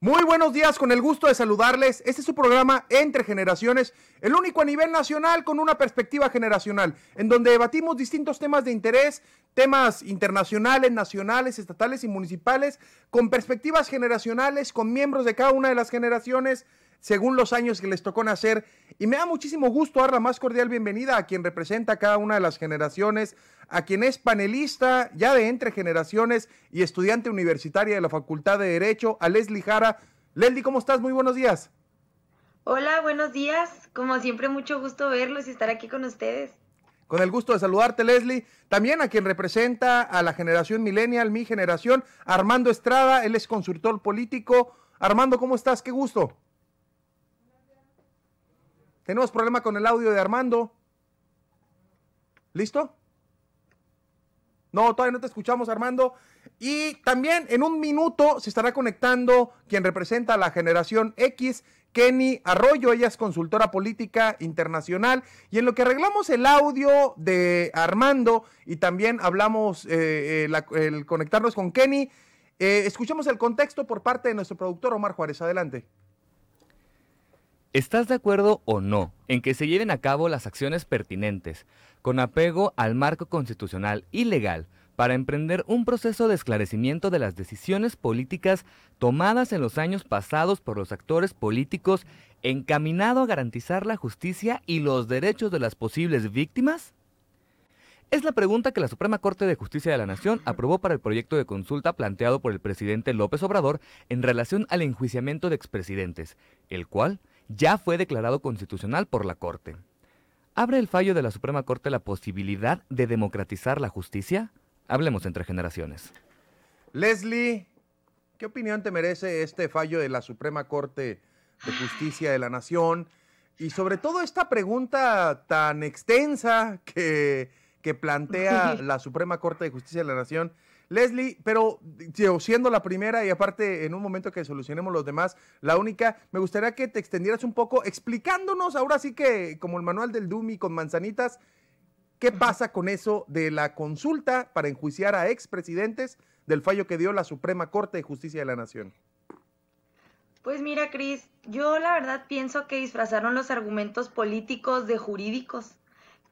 Muy buenos días, con el gusto de saludarles. Este es su programa Entre Generaciones, el único a nivel nacional con una perspectiva generacional, en donde debatimos distintos temas de interés, temas internacionales, nacionales, estatales y municipales, con perspectivas generacionales, con miembros de cada una de las generaciones según los años que les tocó nacer. Y me da muchísimo gusto dar la más cordial bienvenida a quien representa a cada una de las generaciones, a quien es panelista ya de entre generaciones y estudiante universitaria de la Facultad de Derecho, a Leslie Jara. Leslie, ¿cómo estás? Muy buenos días. Hola, buenos días. Como siempre, mucho gusto verlos y estar aquí con ustedes. Con el gusto de saludarte, Leslie. También a quien representa a la generación millennial, mi generación, Armando Estrada. Él es consultor político. Armando, ¿cómo estás? Qué gusto. Tenemos problema con el audio de Armando. ¿Listo? No, todavía no te escuchamos, Armando. Y también en un minuto se estará conectando quien representa a la generación X, Kenny Arroyo. Ella es consultora política internacional. Y en lo que arreglamos el audio de Armando y también hablamos eh, eh, el conectarnos con Kenny, eh, escuchemos el contexto por parte de nuestro productor Omar Juárez. Adelante. ¿Estás de acuerdo o no en que se lleven a cabo las acciones pertinentes, con apego al marco constitucional y legal, para emprender un proceso de esclarecimiento de las decisiones políticas tomadas en los años pasados por los actores políticos encaminado a garantizar la justicia y los derechos de las posibles víctimas? Es la pregunta que la Suprema Corte de Justicia de la Nación aprobó para el proyecto de consulta planteado por el presidente López Obrador en relación al enjuiciamiento de expresidentes, el cual ya fue declarado constitucional por la Corte. ¿Abre el fallo de la Suprema Corte la posibilidad de democratizar la justicia? Hablemos entre generaciones. Leslie, ¿qué opinión te merece este fallo de la Suprema Corte de Justicia de la Nación? Y sobre todo esta pregunta tan extensa que, que plantea la Suprema Corte de Justicia de la Nación Leslie, pero siendo la primera y aparte en un momento que solucionemos los demás, la única, me gustaría que te extendieras un poco explicándonos, ahora sí que como el manual del Dumi con manzanitas, ¿qué pasa con eso de la consulta para enjuiciar a expresidentes del fallo que dio la Suprema Corte de Justicia de la Nación? Pues mira, Cris, yo la verdad pienso que disfrazaron los argumentos políticos de jurídicos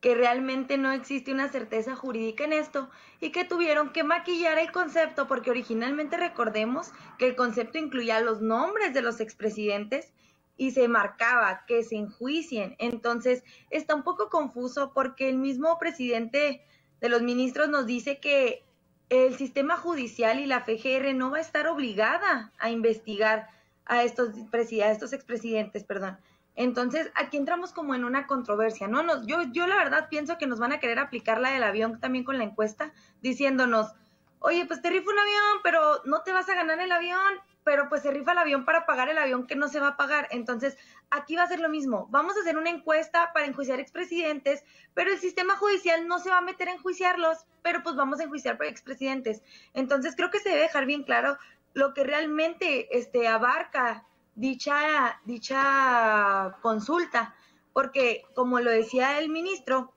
que realmente no existe una certeza jurídica en esto y que tuvieron que maquillar el concepto porque originalmente recordemos que el concepto incluía los nombres de los expresidentes y se marcaba que se enjuicien. Entonces está un poco confuso porque el mismo presidente de los ministros nos dice que el sistema judicial y la FGR no va a estar obligada a investigar a estos, a estos expresidentes, perdón. Entonces, aquí entramos como en una controversia, ¿no? Nos, yo, yo la verdad pienso que nos van a querer aplicar la del avión también con la encuesta, diciéndonos, oye, pues te rifa un avión, pero no te vas a ganar el avión, pero pues se rifa el avión para pagar el avión que no se va a pagar. Entonces, aquí va a ser lo mismo. Vamos a hacer una encuesta para enjuiciar expresidentes, pero el sistema judicial no se va a meter a enjuiciarlos, pero pues vamos a enjuiciar expresidentes. Entonces, creo que se debe dejar bien claro lo que realmente este, abarca dicha, dicha consulta, porque como lo decía el ministro,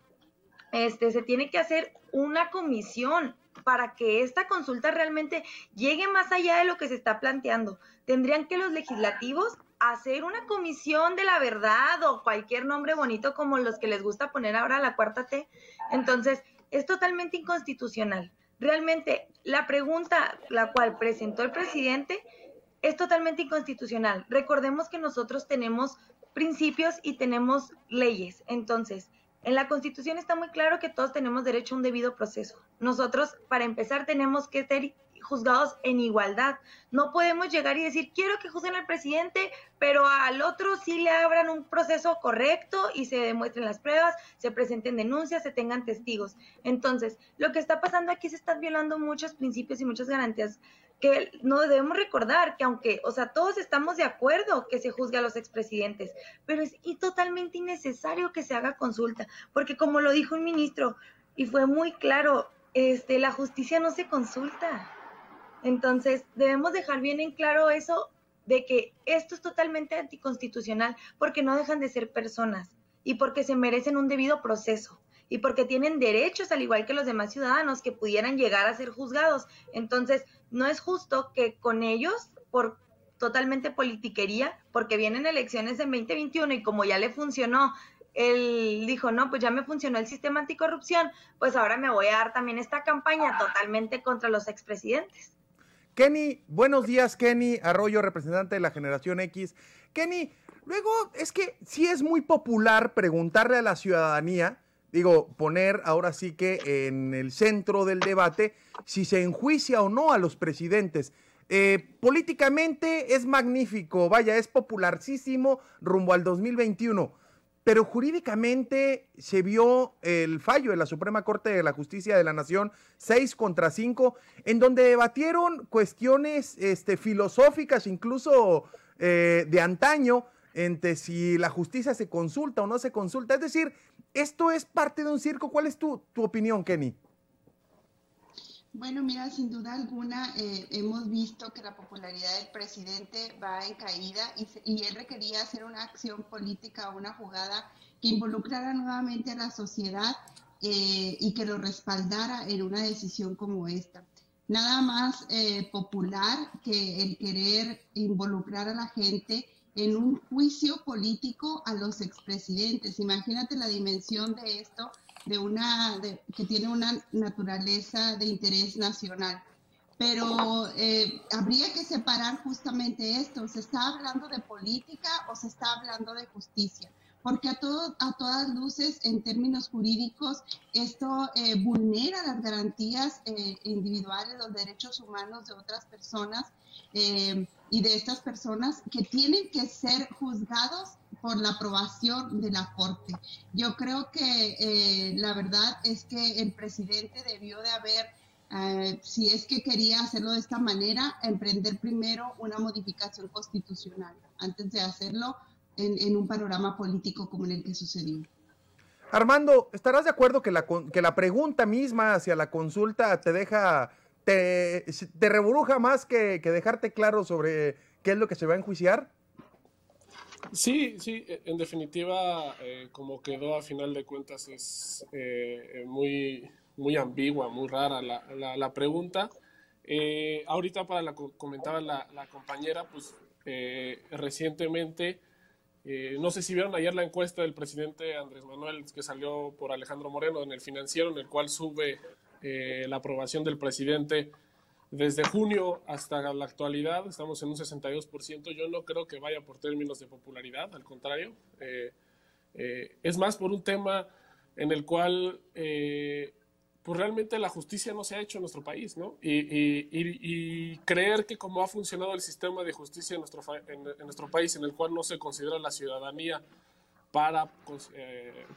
este, se tiene que hacer una comisión para que esta consulta realmente llegue más allá de lo que se está planteando. Tendrían que los legislativos hacer una comisión de la verdad o cualquier nombre bonito como los que les gusta poner ahora la cuarta T. Entonces, es totalmente inconstitucional. Realmente, la pregunta la cual presentó el presidente es totalmente inconstitucional. Recordemos que nosotros tenemos principios y tenemos leyes. Entonces, en la Constitución está muy claro que todos tenemos derecho a un debido proceso. Nosotros, para empezar, tenemos que ser juzgados en igualdad. No podemos llegar y decir, quiero que juzguen al presidente, pero al otro sí le abran un proceso correcto y se demuestren las pruebas, se presenten denuncias, se tengan testigos. Entonces, lo que está pasando aquí se están violando muchos principios y muchas garantías que no debemos recordar que aunque, o sea, todos estamos de acuerdo que se juzgue a los expresidentes, pero es totalmente innecesario que se haga consulta, porque como lo dijo un ministro, y fue muy claro, este, la justicia no se consulta. Entonces, debemos dejar bien en claro eso de que esto es totalmente anticonstitucional porque no dejan de ser personas y porque se merecen un debido proceso y porque tienen derechos al igual que los demás ciudadanos que pudieran llegar a ser juzgados. Entonces, no es justo que con ellos, por totalmente politiquería, porque vienen elecciones en 2021 y como ya le funcionó él dijo, no, pues ya me funcionó el sistema anticorrupción, pues ahora me voy a dar también esta campaña totalmente contra los expresidentes. Kenny, buenos días, Kenny Arroyo, representante de la generación X. Kenny, luego es que sí es muy popular preguntarle a la ciudadanía, digo, poner ahora sí que en el centro del debate si se enjuicia o no a los presidentes. Eh, políticamente es magnífico, vaya, es popularísimo rumbo al 2021 pero jurídicamente se vio el fallo de la Suprema Corte de la Justicia de la Nación 6 contra 5, en donde debatieron cuestiones este, filosóficas, incluso eh, de antaño, entre si la justicia se consulta o no se consulta. Es decir, esto es parte de un circo. ¿Cuál es tu, tu opinión, Kenny? Bueno, mira, sin duda alguna eh, hemos visto que la popularidad del presidente va en caída y, él requería hacer una acción política, una jugada que involucrara nuevamente a la sociedad eh, y que lo respaldara en una decisión como esta. Nada más eh, popular que el querer involucrar a la gente en un juicio político a los expresidentes. Imagínate la dimensión de esto de una, que tiene una naturaleza de interés nacional. Pero eh, habría que separar justamente esto. ¿Se está hablando de política o se está hablando de justicia? Porque a, todo, a todas luces, en términos jurídicos, esto eh, vulnera las garantías eh, individuales, los derechos humanos de otras personas y de estas personas que tienen que ser juzgados por la aprobación de la Corte. Yo creo que eh, la verdad es que el presidente debió de haber, eh, si es que quería hacerlo de esta manera, emprender primero una modificación constitucional antes de hacerlo en, un panorama político como en el que sucedió. Armando, ¿estarás de acuerdo que la, que la pregunta misma hacia la consulta te deja, te, te reburuja más que, que dejarte claro sobre qué es lo que se va a enjuiciar? Sí, sí, e, en definitiva, eh, como quedó a final de cuentas, es eh, muy, muy ambigua, muy rara la, la, pregunta. Eh, ahorita para la comentaba la, la compañera, pues recientemente, no sé si vieron ayer la encuesta del presidente Andrés Manuel que salió por Alejandro Moreno en el financiero, en el cual sube la aprobación del presidente desde junio hasta la actualidad estamos en un 62%. Yo no creo que vaya por términos de popularidad, al contrario. Eh, eh, es más por un tema en el cual eh, pues realmente la justicia no se ha hecho en nuestro país, ¿no? Y, creer que como ha funcionado el sistema de justicia en nuestro, en, nuestro país, en el cual no se considera la ciudadanía para,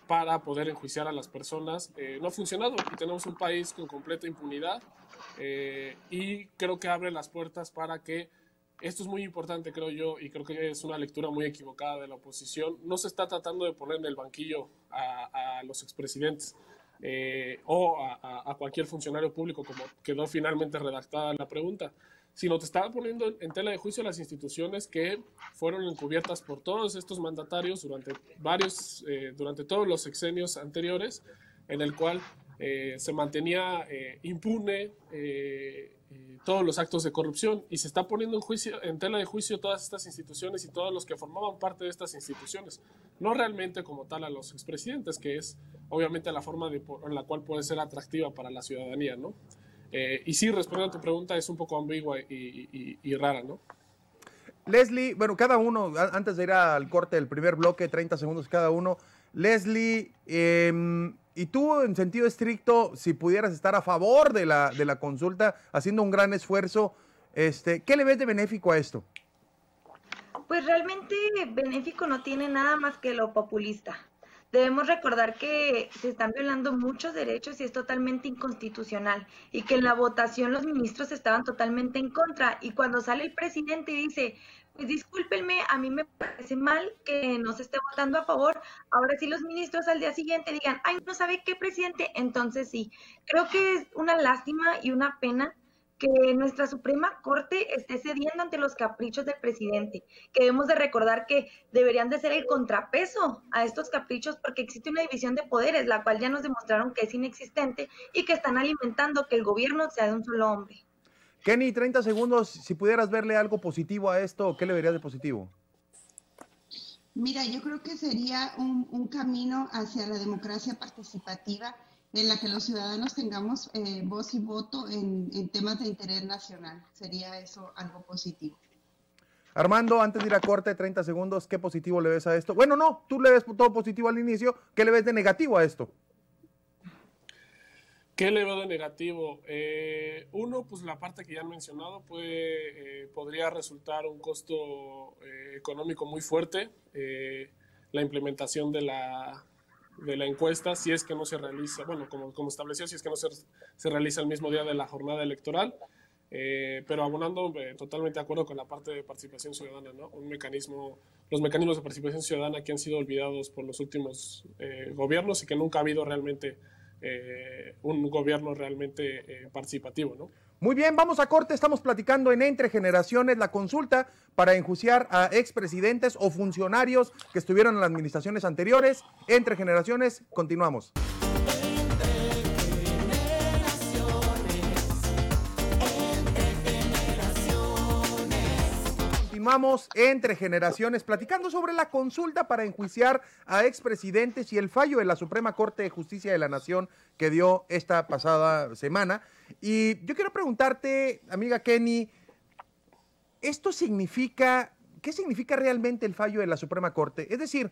para poder enjuiciar a las personas, no ha funcionado. Y tenemos un país con completa impunidad eh, y creo que abre las puertas para que esto es muy importante, creo yo, y creo que es una lectura muy equivocada de la oposición. No se está tratando de poner en el banquillo a, los expresidentes eh, o a, cualquier funcionario público, como quedó finalmente redactada la pregunta, sino te está poniendo en tela de juicio las instituciones que fueron encubiertas por todos estos mandatarios durante varios, eh, durante todos los sexenios anteriores, en el cual eh, se mantenía eh, impune todos los actos de corrupción y se está poniendo en, juicio, en tela de juicio todas estas instituciones y todos los que formaban parte de estas instituciones. No realmente como tal a los expresidentes, que es obviamente la forma en la cual puede ser atractiva para la ciudadanía, ¿no? Y sí, respondiendo a tu pregunta, es un poco ambigua y, y rara, ¿no? Leslie, bueno, cada uno, antes de ir al corte del primer bloque, 30 segundos cada uno. Leslie, eh, y tú, en sentido estricto, si pudieras estar a favor de la, de la consulta, haciendo un gran esfuerzo, este, ¿qué le ves de benéfico a esto? Pues realmente benéfico no tiene nada más que lo populista. Debemos recordar que se están violando muchos derechos y es totalmente inconstitucional y que en la votación los ministros estaban totalmente en contra y cuando sale el presidente y dice, pues discúlpenme, a mí me parece mal que no se esté votando a favor. Ahora sí los ministros al día siguiente digan, ay, no sabe qué presidente, entonces sí. Creo que es una lástima y una pena que nuestra Suprema Corte esté cediendo ante los caprichos del presidente, que debemos de recordar que deberían de ser el contrapeso a estos caprichos porque existe una división de poderes, la cual ya nos demostraron que es inexistente y que están alimentando que el gobierno sea de un solo hombre. Kenny, 30 segundos, si pudieras verle algo positivo a esto, ¿qué le verías de positivo? Mira, yo creo que sería un, camino hacia la democracia participativa en la que los ciudadanos tengamos eh, voz y voto en, temas de interés nacional. Sería eso algo positivo. Armando, antes de ir a corte, 30 segundos, ¿qué positivo le ves a esto? Bueno, no, tú le ves todo positivo al inicio, ¿qué le ves de negativo a esto? ¿Qué le veo de negativo? Eh, uno, pues la parte que ya han mencionado puede, eh, podría resultar un costo eh, económico muy fuerte. la implementación de la, de la encuesta, si es que no se realiza, bueno, como, como estableció, si es que no se, se realiza el mismo día de la jornada electoral. pero abonando totalmente de acuerdo con la parte de participación ciudadana, ¿no? Un mecanismo, los mecanismos de participación ciudadana que han sido olvidados por los últimos gobiernos y que nunca ha habido realmente eh, un gobierno realmente eh, participativo, ¿no? Muy bien, vamos a corte. Estamos platicando en Entre Generaciones la consulta para enjuiciar a expresidentes o funcionarios que estuvieron en las administraciones anteriores. Entre Generaciones, continuamos. continuamos entre generaciones platicando sobre la consulta para enjuiciar a expresidentes y el fallo de la Suprema Corte de Justicia de la Nación que dio esta pasada semana. Y yo quiero preguntarte, amiga Kenny, ¿esto significa, qué significa realmente el fallo de la Suprema Corte? Es decir,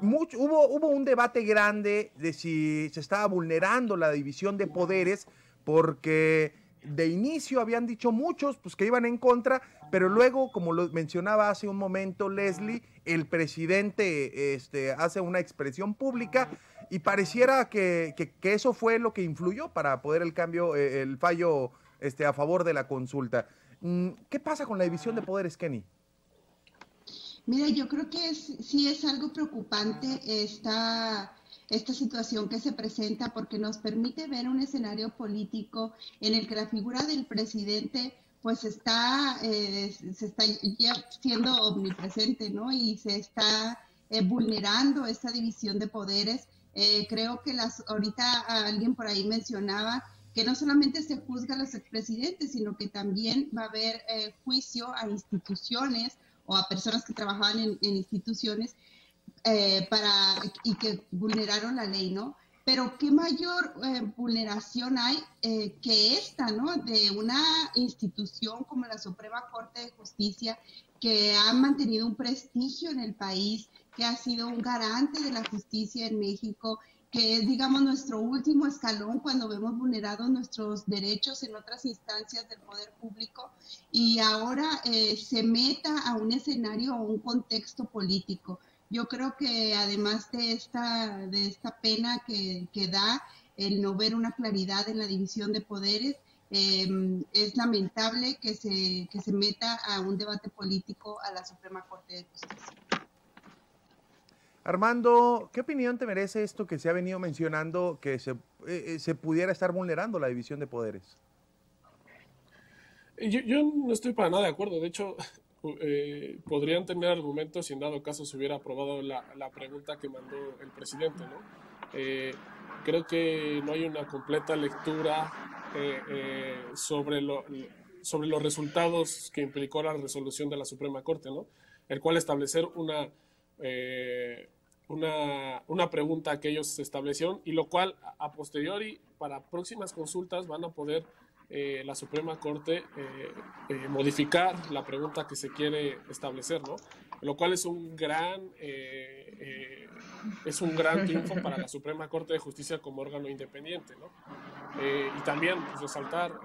hubo, hubo un debate grande de si se estaba vulnerando la división de poderes porque de inicio habían dicho muchos pues que iban en contra, pero luego, como lo mencionaba hace un momento Leslie, el presidente este, hace una expresión pública y pareciera que, eso fue lo que influyó para poder el cambio, eh, el fallo este, a favor de la consulta. Mm, ¿Qué pasa con la división de poderes, Kenny? Mira, yo creo que sí es algo preocupante esta esta situación que se presenta porque nos permite ver un escenario político en el que la figura del presidente pues está, eh, se está siendo omnipresente, ¿no? Y se está eh, vulnerando esta división de poderes. Eh, creo que las, ahorita alguien por ahí mencionaba que no solamente se juzga a los expresidentes, sino que también va a haber juicio a instituciones o a personas que trabajaban en instituciones eh, para, y que vulneraron la ley, ¿no? Pero qué mayor eh, vulneración hay eh, que esta, ¿no? De una institución como la Suprema Corte de Justicia que ha mantenido un prestigio en el país, que ha sido un garante de la justicia en México, que es, digamos, nuestro último escalón cuando vemos vulnerados nuestros derechos en otras instancias del poder público y ahora se meta a un escenario o un contexto político. Yo creo que además de esta, de esta pena que, da el no ver una claridad en la división de poderes, em, es lamentable que se, que se meta a un debate político a la Suprema Corte de Justicia. Armando, ¿qué opinión te merece esto que se ha venido mencionando, que se, eh, se pudiera estar vulnerando la división de poderes? Yo, yo, no estoy para nada de acuerdo. De hecho, eh, podrían tener argumentos si en dado caso se hubiera aprobado la, la pregunta que mandó el presidente. ¿no? Eh, creo que no hay una completa lectura eh, sobre, lo, sobre los resultados que implicó la resolución de la Suprema Corte, ¿no? el cual establecer una, una, una pregunta que ellos establecieron y lo cual a posteriori para próximas consultas van a poder eh, la Suprema Corte eh, eh, modificar la pregunta que se quiere establecer, ¿no? Lo cual es un gran, es un gran triunfo para la Suprema Corte de Justicia como órgano independiente, ¿no? y también pues, resaltar,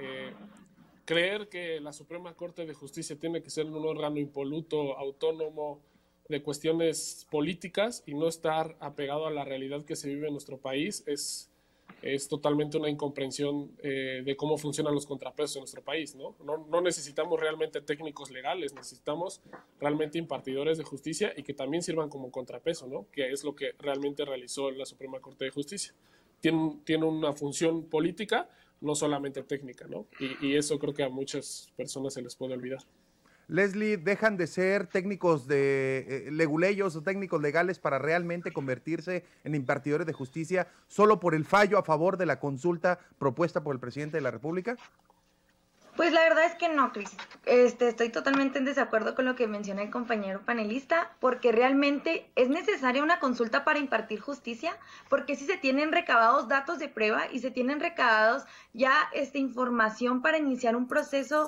creer que la Suprema Corte de Justicia tiene que ser un órgano impoluto, autónomo, de cuestiones políticas y no estar apegado a la realidad que se vive en nuestro país es es totalmente una incomprensión eh, de cómo funcionan los contrapesos en nuestro país, ¿no? ¿no? necesitamos realmente técnicos legales, necesitamos realmente impartidores de justicia y que también sirvan como contrapeso, ¿no? Que es lo que realmente realizó la Suprema Corte de Justicia. Tiene, tiene una función política, no solamente técnica, ¿no? Y, eso creo que a muchas personas se les puede olvidar. Leslie, dejan de ser técnicos de eh, leguleyos o técnicos legales para realmente convertirse en impartidores de justicia solo por el fallo a favor de la consulta propuesta por el presidente de la República? Pues la verdad es que no, Cris. Este, estoy totalmente en desacuerdo con lo que menciona el compañero panelista, porque realmente es necesaria una consulta para impartir justicia, porque si se tienen recabados datos de prueba y se tienen recabados ya esta información para iniciar un proceso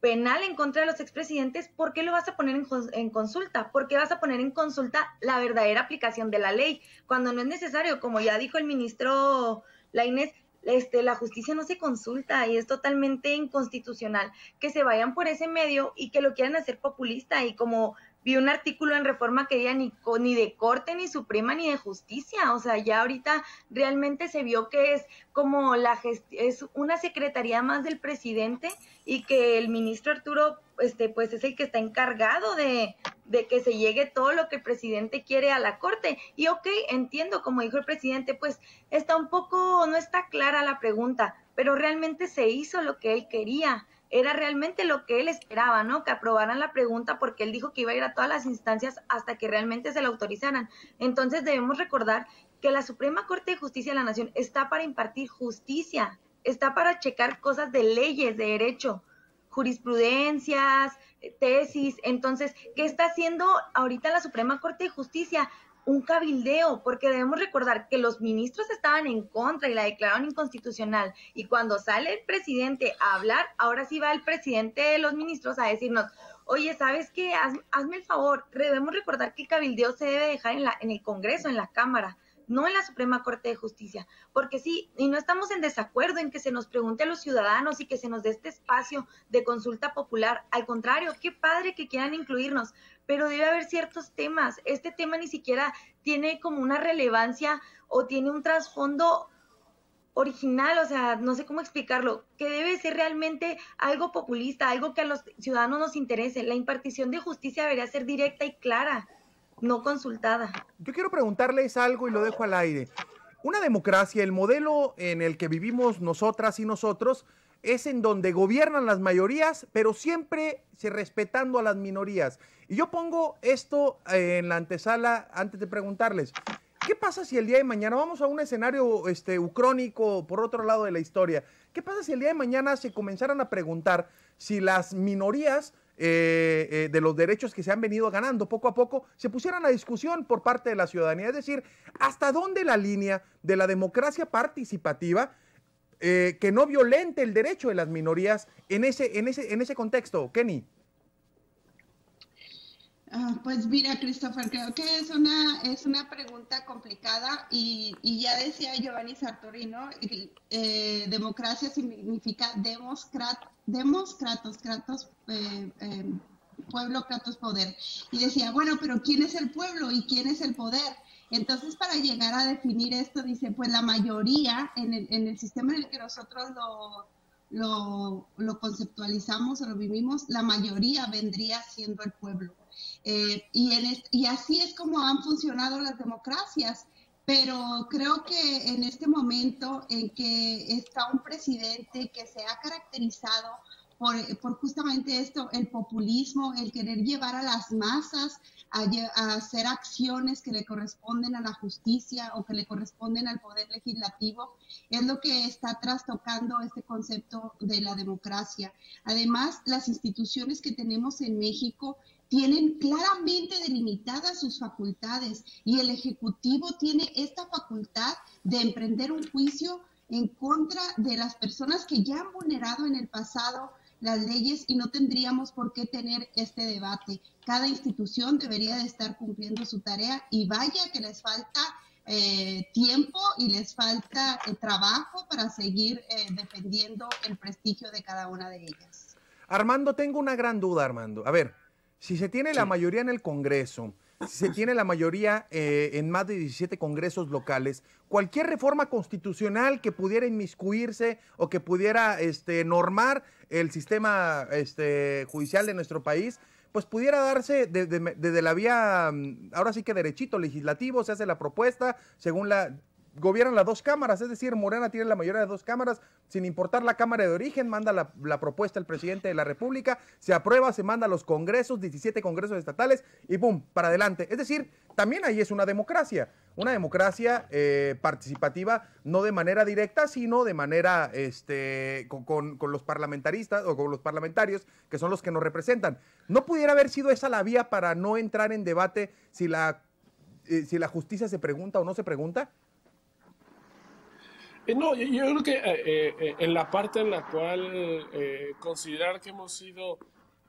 penal en contra de los expresidentes, ¿por qué lo vas a poner en, en, consulta? ¿Por qué vas a poner en consulta la verdadera aplicación de la ley cuando no es necesario? Como ya dijo el ministro Lainez, este, la justicia no se consulta y es totalmente inconstitucional que se vayan por ese medio y que lo quieran hacer populista y como vi un artículo en Reforma que diga ni, ni de corte, ni suprema, ni de justicia. O sea, ya ahorita realmente se vio que es como la es una secretaría más del presidente y que el ministro Arturo este, pues es el que está encargado de, de, que se llegue todo lo que el presidente quiere a la corte. Y ok, entiendo, como dijo el presidente, pues está un poco, no está clara la pregunta, pero realmente se hizo lo que él quería era realmente lo que él esperaba, ¿no? Que aprobaran la pregunta porque él dijo que iba a ir a todas las instancias hasta que realmente se la autorizaran. Entonces debemos recordar que la Suprema Corte de Justicia de la Nación está para impartir justicia, está para checar cosas de leyes, de derecho, jurisprudencias, tesis. Entonces, ¿qué está haciendo ahorita la Suprema Corte de Justicia? Un cabildeo, porque debemos recordar que los ministros estaban en contra y la declararon inconstitucional. Y cuando sale el presidente a hablar, ahora sí va el presidente de los ministros a decirnos, oye, ¿sabes qué? hazme el favor, debemos recordar que el cabildeo se debe dejar en, la, en el Congreso, en la Cámara no en la Suprema Corte de Justicia, porque sí, y no estamos en desacuerdo en que se nos pregunte a los ciudadanos y que se nos dé este espacio de consulta popular. Al contrario, qué padre que quieran incluirnos, pero debe haber ciertos temas. Este tema ni siquiera tiene como una relevancia o tiene un trasfondo original, o sea, no sé cómo explicarlo, que debe ser realmente algo populista, algo que a los ciudadanos nos interese. La impartición de justicia debería ser directa y clara, no consultada. Yo quiero preguntarles algo y lo dejo al aire. Una democracia, el modelo en el que vivimos nosotras y nosotros, es en donde gobiernan las mayorías, pero siempre respetando a las minorías. Y yo pongo esto eh, en la antesala antes de preguntarles, ¿qué pasa si el día de mañana, vamos a un escenario este, ucrónico por otro lado de la historia, ¿qué pasa si el día de mañana se comenzaran a preguntar si las minorías eh, eh, de los derechos que se han venido ganando poco a poco se pusieran a discusión por parte de la ciudadanía? Es decir, ¿hasta dónde la línea de la democracia participativa eh, que no violente el derecho de las minorías en ese, en ese, en ese contexto, Kenny? Ah, pues mira, Christopher, creo que es una, es una pregunta complicada y, ya decía Giovanni Sartorino, eh, democracia significa democrat, democratos, kratos, eh, pueblo, kratos, poder. Y decía, bueno, pero ¿quién es el pueblo y quién es el poder? Entonces, para llegar a definir esto, dice, pues la mayoría en el, en el sistema en el que nosotros lo, lo, conceptualizamos o lo vivimos, la mayoría vendría siendo el pueblo. Eh, y, en y así es como han funcionado las democracias. Pero creo que en este momento en que está un presidente que se ha caracterizado por, justamente esto, el populismo, el querer llevar a las masas a, hacer acciones que le corresponden a la justicia o que le corresponden al poder legislativo, es lo que está trastocando este concepto de la democracia. Además, las instituciones que tenemos en México tienen claramente delimitadas sus facultades y el Ejecutivo tiene esta facultad de emprender un juicio en contra de las personas que ya han vulnerado en el pasado las leyes y no tendríamos por qué tener este debate. Cada institución debería de estar cumpliendo su tarea y vaya que les falta eh, tiempo y les falta eh, trabajo para seguir eh, defendiendo el prestigio de cada una de ellas. Armando, tengo una gran duda, Armando. A ver, si se tiene la mayoría en el Congreso, se tiene la mayoría eh, en más de 17 congresos locales. Cualquier reforma constitucional que pudiera inmiscuirse o que pudiera este, normar el sistema este, judicial de nuestro país, pues pudiera darse desde, la vía, ahora sí que derechito legislativo, se hace la propuesta según la... gobiernan las dos cámaras, es decir, Morena tiene la mayoría de dos cámaras, sin importar la cámara de origen, manda la, propuesta el presidente de la República, se aprueba, se manda a los congresos, 17 congresos estatales y ¡pum! para adelante. Es decir, también ahí es una democracia, una democracia eh, participativa, no de manera directa, sino de manera este, con, con, los parlamentaristas o con los parlamentarios, que son los que nos representan. ¿No pudiera haber sido esa la vía para no entrar en debate si la, eh, si la justicia se pregunta o no se pregunta? Eh, no, yo, creo que eh, en la parte en la cual considerar que hemos sido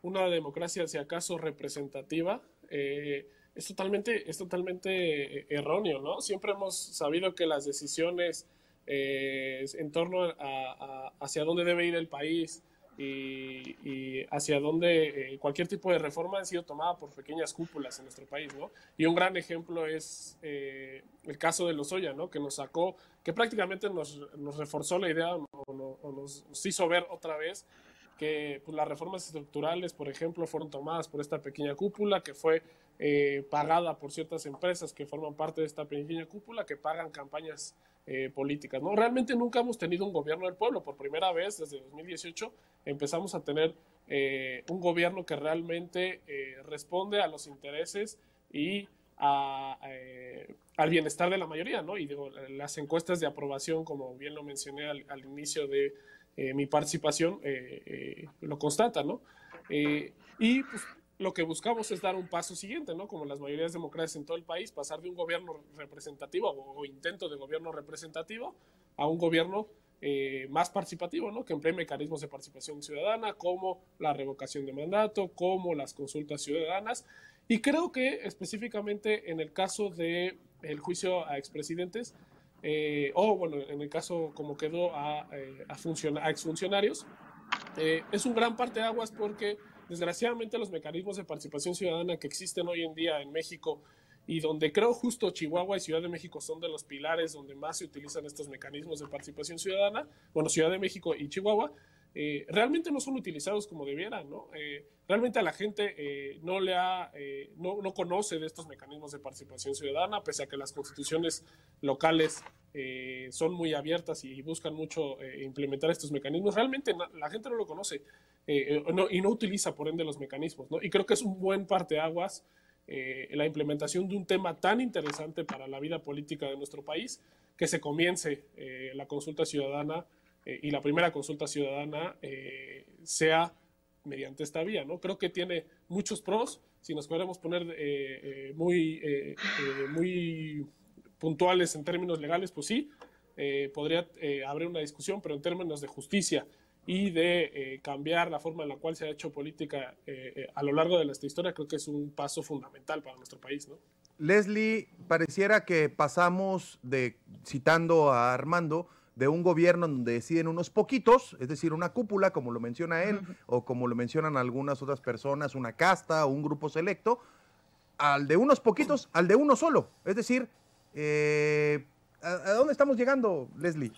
una democracia, si acaso, representativa, es totalmente, es totalmente erróneo, ¿no? Siempre hemos sabido que las decisiones en torno a, hacia dónde debe ir el país, y, hacia dónde eh, cualquier tipo de reforma ha sido tomada por pequeñas cúpulas en nuestro país, ¿no? Y un gran ejemplo es eh, el caso de Lozoya, ¿no? Que nos sacó, que prácticamente nos, nos reforzó la idea o, nos, hizo ver otra vez que pues, las reformas estructurales, por ejemplo, fueron tomadas por esta pequeña cúpula que fue eh, pagada por ciertas empresas que forman parte de esta pequeña cúpula, que pagan campañas eh, políticas. ¿no? Realmente nunca hemos tenido un gobierno del pueblo. Por primera vez, desde 2018, empezamos a tener eh, un gobierno que realmente eh, responde a los intereses y al bienestar de la mayoría. ¿no? Y digo, las encuestas de aprobación, como bien lo mencioné al, inicio de mi participación, lo constatan. ¿no? y pues, lo que buscamos es dar un paso siguiente, ¿no? Como las mayorías democráticas en todo el país, pasar de un gobierno representativo o, intento de gobierno representativo a un gobierno eh, más participativo, ¿no? Que emplee mecanismos de participación ciudadana, como la revocación de mandato, como las consultas ciudadanas. Y creo que específicamente en el caso del el juicio a expresidentes, eh, o bueno, en el caso como quedó a, eh, a, a exfuncionarios, es un gran parte de aguas porque Desgraciadamente los mecanismos de participación ciudadana que existen hoy en día en México y donde creo justo Chihuahua y Ciudad de México son de los pilares donde más se utilizan estos mecanismos de participación ciudadana, bueno, Ciudad de México y Chihuahua, eh, realmente no son utilizados como debieran, ¿no? Eh, realmente a la gente eh, no le ha, no, no, conoce de estos mecanismos de participación ciudadana, pese a que las constituciones locales son muy abiertas y buscan mucho implementar estos mecanismos, realmente la gente no lo conoce. Eh, eh, y no utiliza por ende los mecanismos. Y creo que es un buen parteaguas eh, la implementación de un tema tan interesante para la vida política de nuestro país, que se comience eh, la consulta ciudadana y la primera consulta ciudadana sea mediante esta vía. ¿no? Creo que tiene muchos pros. Si nos podemos poner muy, muy puntuales en términos legales, pues sí, podría haber una discusión, pero en términos de justicia y de eh, cambiar la forma en la cual se ha hecho política eh, eh, a lo largo de esta historia, creo que es un paso fundamental para nuestro país. ¿no? Leslie, pareciera que pasamos de, citando a Armando, de un gobierno donde deciden unos poquitos, es decir, una cúpula, como lo menciona él, o como lo mencionan algunas otras personas, una casta o un grupo selecto, al de unos poquitos, al de uno solo. Es decir, ¿a dónde estamos llegando, Leslie?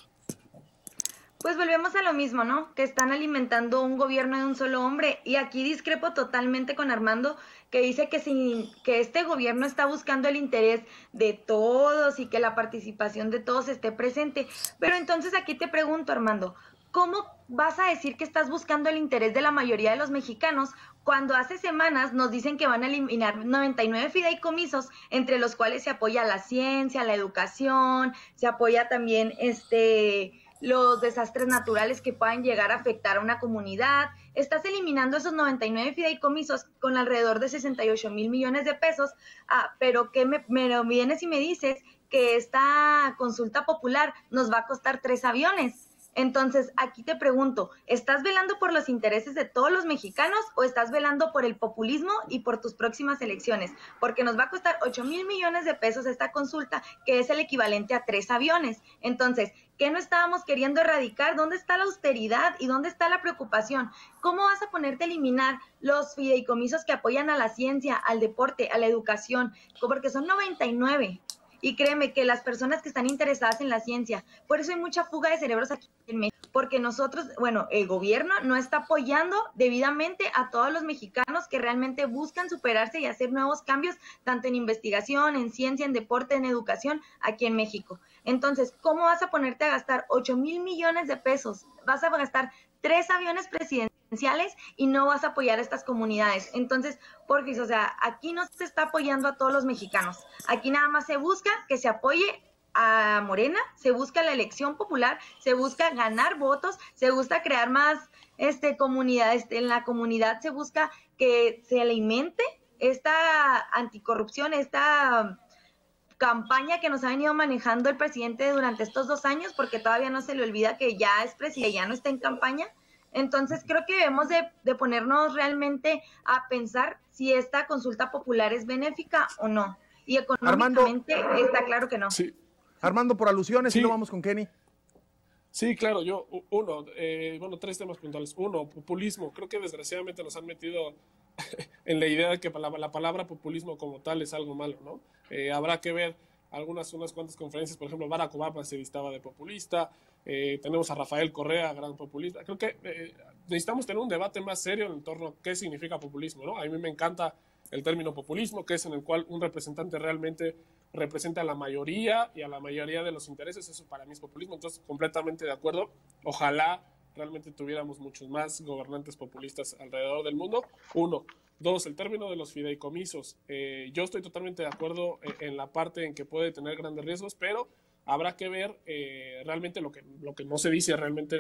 Pues volvemos a lo mismo, ¿no? Que están alimentando un gobierno de un solo hombre. Y aquí discrepo totalmente con Armando, que dice que, sin, que este gobierno está buscando el interés de todos y que la participación de todos esté presente. Pero entonces aquí te pregunto, Armando, ¿cómo vas a decir que estás buscando el interés de la mayoría de los mexicanos cuando hace semanas nos dicen que van a eliminar 99 fideicomisos, entre los cuales se apoya la ciencia, la educación, se apoya también este los desastres naturales que puedan llegar a afectar a una comunidad. Estás eliminando esos 99 fideicomisos con alrededor de 68 mil millones de pesos, ah, pero que me, vienes y me dices que esta consulta popular nos va a costar tres aviones. Entonces, aquí te pregunto, ¿estás velando por los intereses de todos los mexicanos o estás velando por el populismo y por tus próximas elecciones? Porque nos va a costar 8 mil millones de pesos esta consulta, que es el equivalente a tres aviones. Entonces, ¿qué no estábamos queriendo erradicar? ¿Dónde está la austeridad y dónde está la preocupación? ¿Cómo vas a ponerte a eliminar los fideicomisos que apoyan a la ciencia, al deporte, a la educación? Porque son 99 Y créeme que las personas que están interesadas en la ciencia, por eso hay mucha fuga de cerebros aquí en México, porque nosotros, bueno, el gobierno no está apoyando debidamente a todos los mexicanos que realmente buscan superarse y hacer nuevos cambios, tanto en investigación, en ciencia, en deporte, en educación, aquí en México. Entonces, ¿cómo vas a ponerte a gastar 8 mil millones de pesos? Vas a gastar tres aviones presidenciales y no vas a apoyar a estas comunidades. Entonces, porque, o sea, aquí no se está apoyando a todos los mexicanos. Aquí nada más se busca que se apoye a Morena, se busca la elección popular, se busca ganar votos, se busca crear más este comunidades, en la comunidad se busca que se alimente esta anticorrupción, esta campaña que nos ha venido manejando el presidente durante estos dos años, porque todavía no se le olvida que ya es presidente, ya no está en campaña. Entonces creo que debemos de, ponernos realmente a pensar si esta consulta popular es benéfica o no. Y económicamente está claro que no. Sí. Armando, por alusiones, sí. y lo vamos con Kenny. Sí, claro, yo, uno, eh, bueno, tres temas puntuales. Uno, populismo. Creo que desgraciadamente nos han metido en la idea de que la, la, palabra populismo como tal es algo malo, ¿no? Eh, habrá que ver algunas, unas cuantas conferencias, por ejemplo, Barack Obama se listaba de populista, eh, tenemos a Rafael Correa, gran populista. Creo que eh, necesitamos tener un debate más serio en torno a qué significa populismo, ¿no? A mí me encanta el término populismo, que es en el cual un representante realmente representa a la mayoría y a la mayoría de los intereses, eso para mí es populismo, entonces completamente de acuerdo. Ojalá realmente tuviéramos muchos más gobernantes populistas alrededor del mundo. Uno. Dos, el término de los fideicomisos. Eh, yo estoy totalmente de acuerdo eh, en, la parte en que puede tener grandes riesgos, pero habrá que ver eh, realmente lo que, lo que no se dice realmente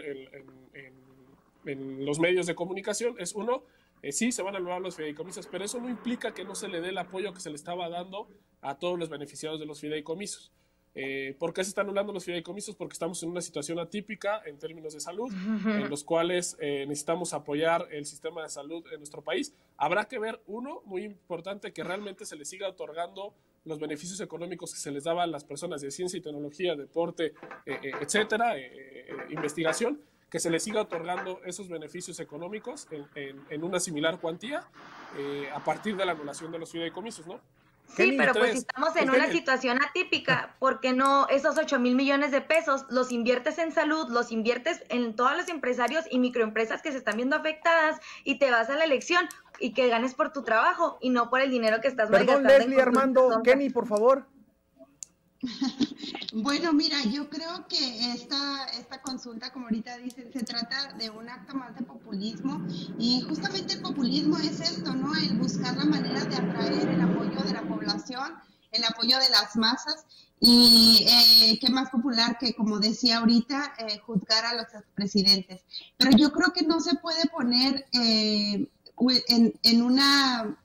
en, los medios de comunicación. Es uno, sí se van a anular los fideicomisos, pero eso no implica que no se le dé el apoyo que se le estaba dando a todos los beneficiados de los fideicomisos. Eh, ¿Por qué se están anulando los fideicomisos? Porque estamos en una situación atípica en términos de salud, en los cuales eh, necesitamos apoyar el sistema de salud en nuestro país. Habrá que ver, uno, muy importante, que realmente se les siga otorgando los beneficios económicos que se les daban a las personas de ciencia y tecnología, deporte, eh, etcétera, investigación, que se les siga otorgando esos beneficios económicos en, en una similar cuantía a partir de la anulación de los fideicomisos, ¿no? Sí, pero pues estamos en una situación atípica, porque no esos 8 mil millones de pesos los inviertes en salud, los inviertes en todos los empresarios y microempresas que se están viendo afectadas y te vas a la elección y que ganes por tu trabajo y no por el dinero que estás Perdón, Leslie, Armando, Kenny, por favor. Bueno, mira, yo creo que esta, esta consulta, como ahorita dicen, se trata de un acto más de populismo y justamente el populismo es esto, ¿no? El buscar la manera de atraer el apoyo de la población, el apoyo de las masas y eh, qué más popular que, como decía ahorita, eh, juzgar a los expresidentes. Pero yo creo que no se puede poner eh, en, en una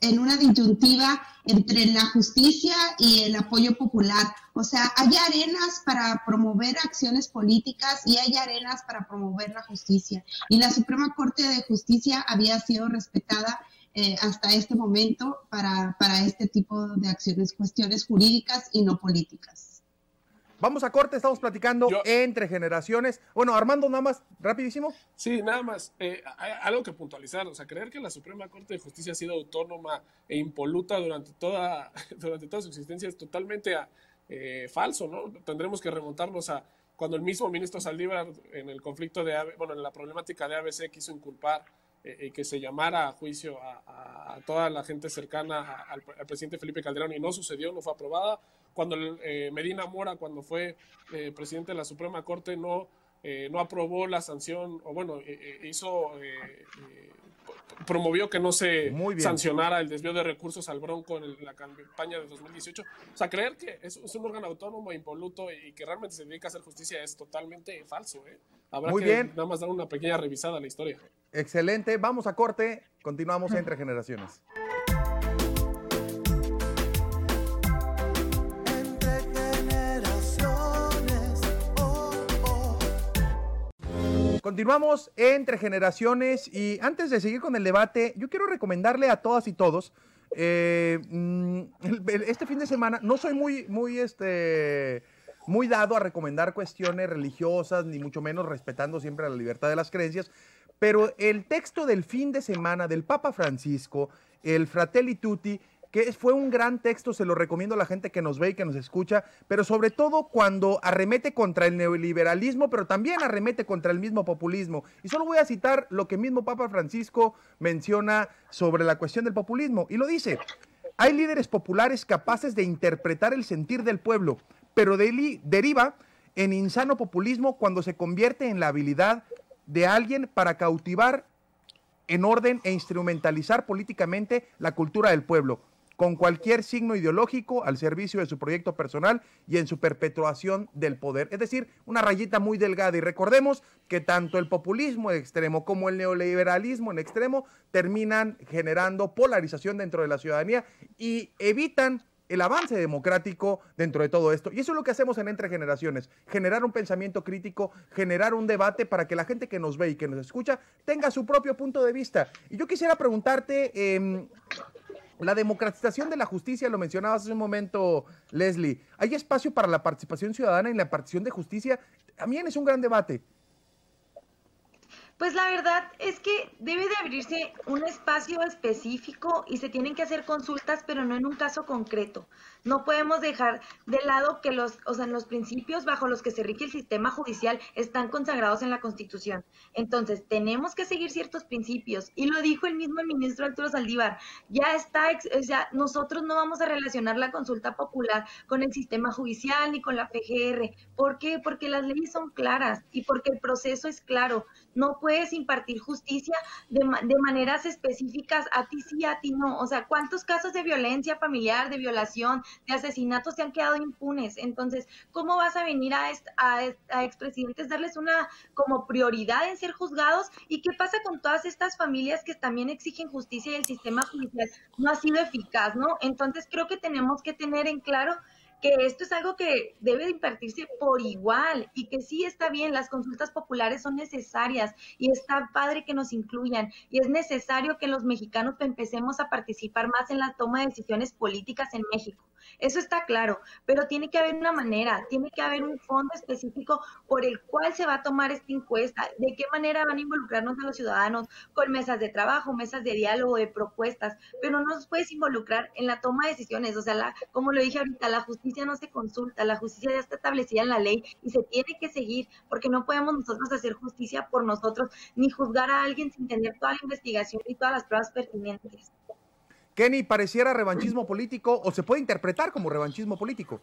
en una disyuntiva entre la justicia y el apoyo popular. O sea, hay arenas para promover acciones políticas y hay arenas para promover la justicia. Y la Suprema Corte de Justicia había sido respetada eh, hasta este momento para, para este tipo de acciones, cuestiones jurídicas y no políticas. Vamos a corte, estamos platicando entre generaciones. Bueno, Armando, nada más, rapidísimo. Sí, nada más. Eh, algo que puntualizar, o sea, creer que la Suprema Corte de Justicia ha sido autónoma e impoluta durante toda, durante toda su existencia es totalmente eh, falso, ¿no? Tendremos que remontarnos a cuando el mismo ministro Saldívar en el conflicto de, bueno, en la problemática de ABC quiso inculpar eh, y que se llamara a juicio a, toda la gente cercana al, al presidente Felipe Calderón y no sucedió, no fue aprobada cuando eh, Medina Mora, cuando fue eh, presidente de la Suprema Corte, no, eh, no aprobó la sanción, o bueno, hizo, promovió que no se sancionara el desvío de recursos al Bronco en la campaña de 2018. O sea, creer que es, un órgano autónomo, impoluto y que realmente se dedica a hacer justicia es totalmente falso. Habrá Muy que bien. nada más dar una pequeña revisada a la historia. Excelente. Vamos a corte. Continuamos entre generaciones. Continuamos entre generaciones y antes de seguir con el debate, yo quiero recomendarle a todas y todos, eh, mm, este fin de semana, no soy muy, muy, este, muy dado a recomendar cuestiones religiosas, ni mucho menos respetando siempre la libertad de las creencias, pero el texto del fin de semana del Papa Francisco, el Fratelli Tutti, que fue un gran texto, se lo recomiendo a la gente que nos ve y que nos escucha, pero sobre todo cuando arremete contra el neoliberalismo, pero también arremete contra el mismo populismo. Y solo voy a citar lo que mismo Papa Francisco menciona sobre la cuestión del populismo, y lo dice, hay líderes populares capaces de interpretar el sentir del pueblo, pero deriva en insano populismo cuando se convierte en la habilidad de alguien para cautivar en orden e instrumentalizar políticamente la cultura del pueblo, con cualquier signo ideológico al servicio de su proyecto personal y en su perpetuación del poder. Es decir, una rayita muy delgada. Y recordemos que tanto el populismo en extremo como el neoliberalismo en extremo terminan generando polarización dentro de la ciudadanía y evitan el avance democrático dentro de todo esto. Y eso es lo que hacemos en Entre Generaciones, generar un pensamiento crítico, generar un debate para que la gente que nos ve y que nos escucha tenga su propio punto de vista. Y yo quisiera preguntarte, eh, la democratización de la justicia, lo mencionabas hace un momento, Leslie, ¿hay espacio para la participación ciudadana en la partición de justicia? También es un gran debate. Pues la verdad es que debe de abrirse un espacio específico y se tienen que hacer consultas, pero no en un caso concreto. No podemos dejar de lado que los, o sea, los principios bajo los que se rige el sistema judicial están consagrados en la Constitución. Entonces, tenemos que seguir ciertos principios. Y lo dijo el mismo ministro Arturo Saldívar. Ya está, o sea, nosotros no vamos a relacionar la consulta popular con el sistema judicial ni con la PGR. ¿Por qué? Porque las leyes son claras y porque el proceso es claro. No puedes impartir justicia de, de maneras específicas a ti sí, a ti no. O sea, ¿cuántos casos de violencia familiar, de violación, de asesinatos se han quedado impunes? Entonces, ¿cómo vas a venir a, a, a expresidentes darles una como prioridad en ser juzgados? ¿Y qué pasa con todas estas familias que también exigen justicia y el sistema judicial no ha sido eficaz, ¿no? Entonces, creo que tenemos que tener en claro que esto es algo que debe de impartirse por igual y que sí está bien, las consultas populares son necesarias y está padre que nos incluyan y es necesario que los mexicanos empecemos a participar más en la toma de decisiones políticas en México. Eso está claro, pero tiene que haber una manera, tiene que haber un fondo específico por el cual se va a tomar esta encuesta, de qué manera van a involucrarnos a los ciudadanos con mesas de trabajo, mesas de diálogo, de propuestas, pero no nos puedes involucrar en la toma de decisiones, o sea, la, como lo dije ahorita, la justicia no se consulta, la justicia ya está establecida en la ley y se tiene que seguir, porque no podemos nosotros hacer justicia por nosotros, ni juzgar a alguien sin tener toda la investigación y todas las pruebas pertinentes. Kenny, pareciera revanchismo político o se puede interpretar como revanchismo político.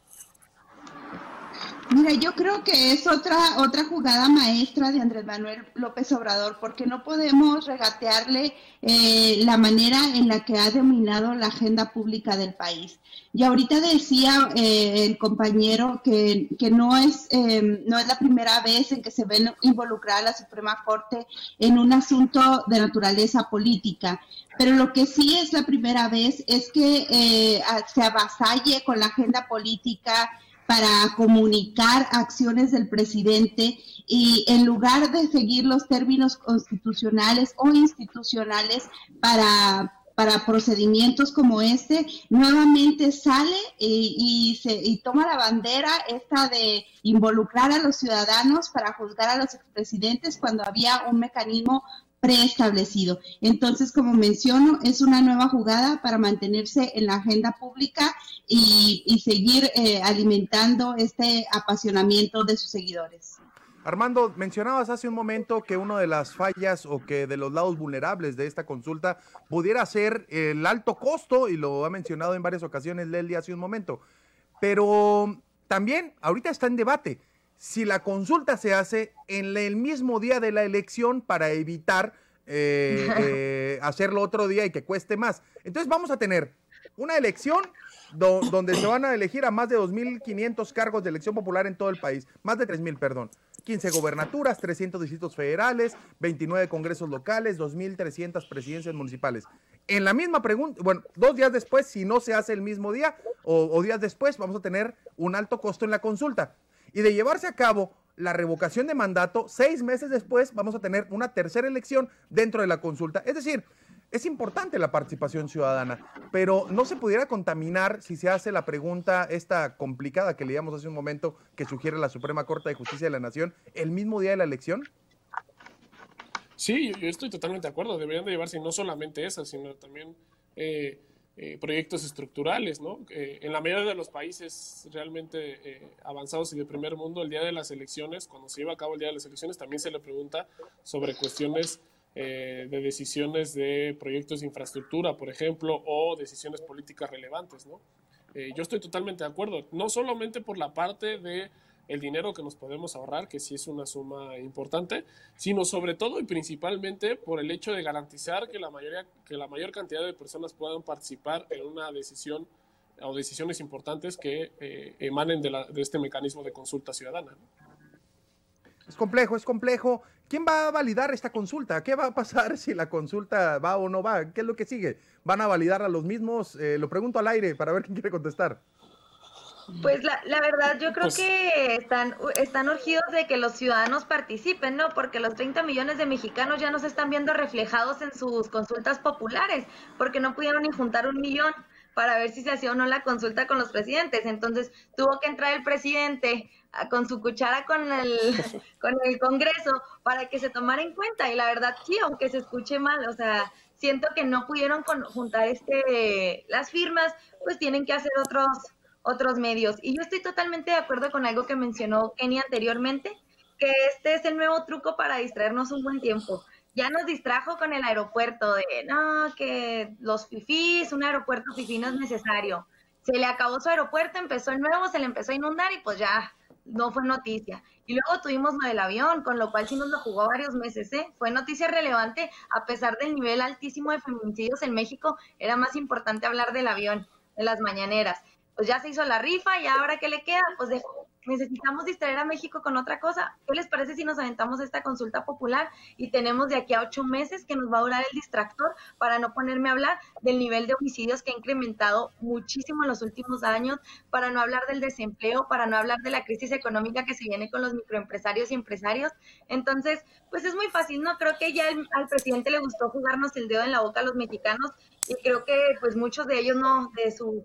Mira, yo creo que es otra otra jugada maestra de Andrés Manuel López Obrador, porque no podemos regatearle eh, la manera en la que ha dominado la agenda pública del país. Y ahorita decía eh, el compañero que, que no es eh, no es la primera vez en que se ve involucrada la Suprema Corte en un asunto de naturaleza política. Pero lo que sí es la primera vez es que se avasalle con la agenda política para comunicar acciones del presidente y en lugar de seguir los términos constitucionales o institucionales para, para procedimientos como este, nuevamente sale y, se, y toma la bandera esta de involucrar a los ciudadanos para juzgar a los expresidentes cuando había un mecanismo preestablecido. Entonces, como menciono, es una nueva jugada para mantenerse en la agenda pública y, seguir eh, alimentando este apasionamiento de sus seguidores. Armando, mencionabas hace un momento que una de las fallas o que de los lados vulnerables de esta consulta pudiera ser el alto costo, y lo ha mencionado en varias ocasiones Lely hace un momento. Pero también ahorita está en debate si la consulta se hace en el mismo día de la elección para evitar eh, eh, hacerlo otro día y que cueste más. Entonces vamos a tener una elección donde se van a elegir a más de 2.500 cargos de elección popular en todo el país, más de 3.000, perdón. 15 gobernaturas, 300 distritos federales, 29 congresos locales, 2.300 presidencias municipales. En la misma pregunta, bueno, dos días después, si no se hace el mismo día o días después, vamos a tener un alto costo en la consulta y de llevarse a cabo la revocación de mandato, seis meses después vamos a tener una tercera elección dentro de la consulta. Es decir, es importante la participación ciudadana, pero no se pudiera contaminar si se hace la pregunta esta complicada que leíamos hace un momento que sugiere la Suprema Corte de Justicia de la Nación el mismo día de la elección. Sí, yo estoy totalmente de acuerdo. Deberían de llevarse no solamente esa, sino también eh, eh, proyectos estructurales, ¿no? Eh, en la mayoría de los países realmente eh, avanzados y de primer mundo, el día de las elecciones, cuando se lleva a cabo el día de las elecciones, también se le pregunta sobre cuestiones de decisiones de proyectos de infraestructura, por ejemplo, o decisiones políticas relevantes, ¿no? yo estoy totalmente de acuerdo, no solamente por la parte de el dinero que nos podemos ahorrar, que sí es una suma importante, sino sobre todo y principalmente por el hecho de garantizar que la, mayoría, que la mayor cantidad de personas puedan participar en una decisión o decisiones importantes que eh, emanen de, este mecanismo de consulta ciudadana. Es complejo, es complejo. ¿Quién va a validar esta consulta? ¿Qué va a pasar si la consulta va o no va? ¿Qué es lo que sigue? ¿Van a validar a los mismos? Eh, lo pregunto al aire para ver quién quiere contestar. Pues la, la verdad, yo creo pues que están, están urgidos de que los ciudadanos participen, ¿no? Porque los 30 millones de mexicanos ya no se están viendo reflejados en sus consultas populares, porque no pudieron ni juntar un millón para ver si se hacía o no la consulta con los presidentes. Entonces tuvo que entrar el presidente con su cuchara con el, con el Congreso para que se tomara en cuenta. Y la verdad, sí, aunque se escuche mal, o sea, siento que no pudieron juntar este, las firmas, pues tienen que hacer otros otros medios. Y yo estoy totalmente de acuerdo con algo que mencionó Kenny anteriormente, que este es el nuevo truco para distraernos un buen tiempo. Ya nos distrajo con el aeropuerto de, no, que los fifís, un aeropuerto fifí no es necesario. Se le acabó su aeropuerto, empezó el nuevo, se le empezó a inundar y pues ya no fue noticia. Y luego tuvimos lo del avión, con lo cual sí nos lo jugó varios meses, ¿eh? Fue noticia relevante, a pesar del nivel altísimo de feminicidios en México, era más importante hablar del avión, de las mañaneras pues ya se hizo la rifa y ahora qué le queda, pues necesitamos distraer a México con otra cosa. ¿Qué les parece si nos aventamos esta consulta popular y tenemos de aquí a ocho meses que nos va a durar el distractor para no ponerme a hablar del nivel de homicidios que ha incrementado muchísimo en los últimos años, para no hablar del desempleo, para no hablar de la crisis económica que se viene con los microempresarios y empresarios? Entonces, pues es muy fácil, ¿no? Creo que ya al presidente le gustó jugarnos el dedo en la boca a los mexicanos y creo que pues muchos de ellos no, de sus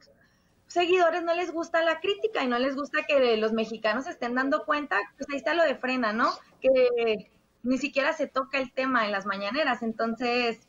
seguidores no les gusta la crítica y no les gusta que los mexicanos estén dando cuenta, pues ahí está lo de frena, ¿no? Que ni siquiera se toca el tema en las mañaneras, entonces,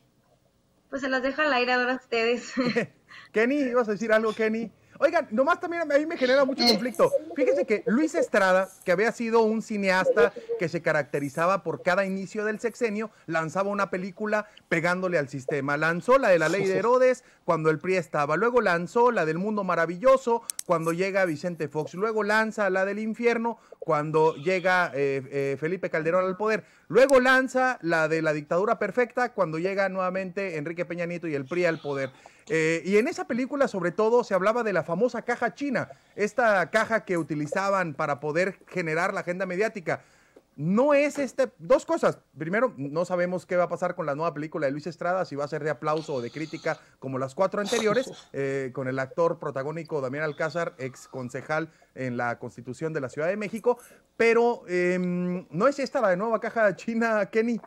pues se las dejo al aire ahora a ustedes. Kenny, ¿ibas a decir algo, Kenny? Oigan, nomás también a mí me genera mucho conflicto. Fíjense que Luis Estrada, que había sido un cineasta que se caracterizaba por cada inicio del sexenio, lanzaba una película pegándole al sistema. Lanzó la de la ley de Herodes cuando el PRI estaba. Luego lanzó la del mundo maravilloso cuando llega Vicente Fox. Luego lanza la del infierno cuando llega eh, eh, Felipe Calderón al poder. Luego lanza la de la dictadura perfecta cuando llega nuevamente Enrique Peña Nieto y el PRI al poder. Eh, y en esa película, sobre todo, se hablaba de la famosa caja china, esta caja que utilizaban para poder generar la agenda mediática. No es este. Dos cosas. Primero, no sabemos qué va a pasar con la nueva película de Luis Estrada, si va a ser de aplauso o de crítica como las cuatro anteriores, eh, con el actor protagónico Damián Alcázar, ex concejal en la Constitución de la Ciudad de México. Pero, em, ¿no es esta la nueva caja china, Kenny?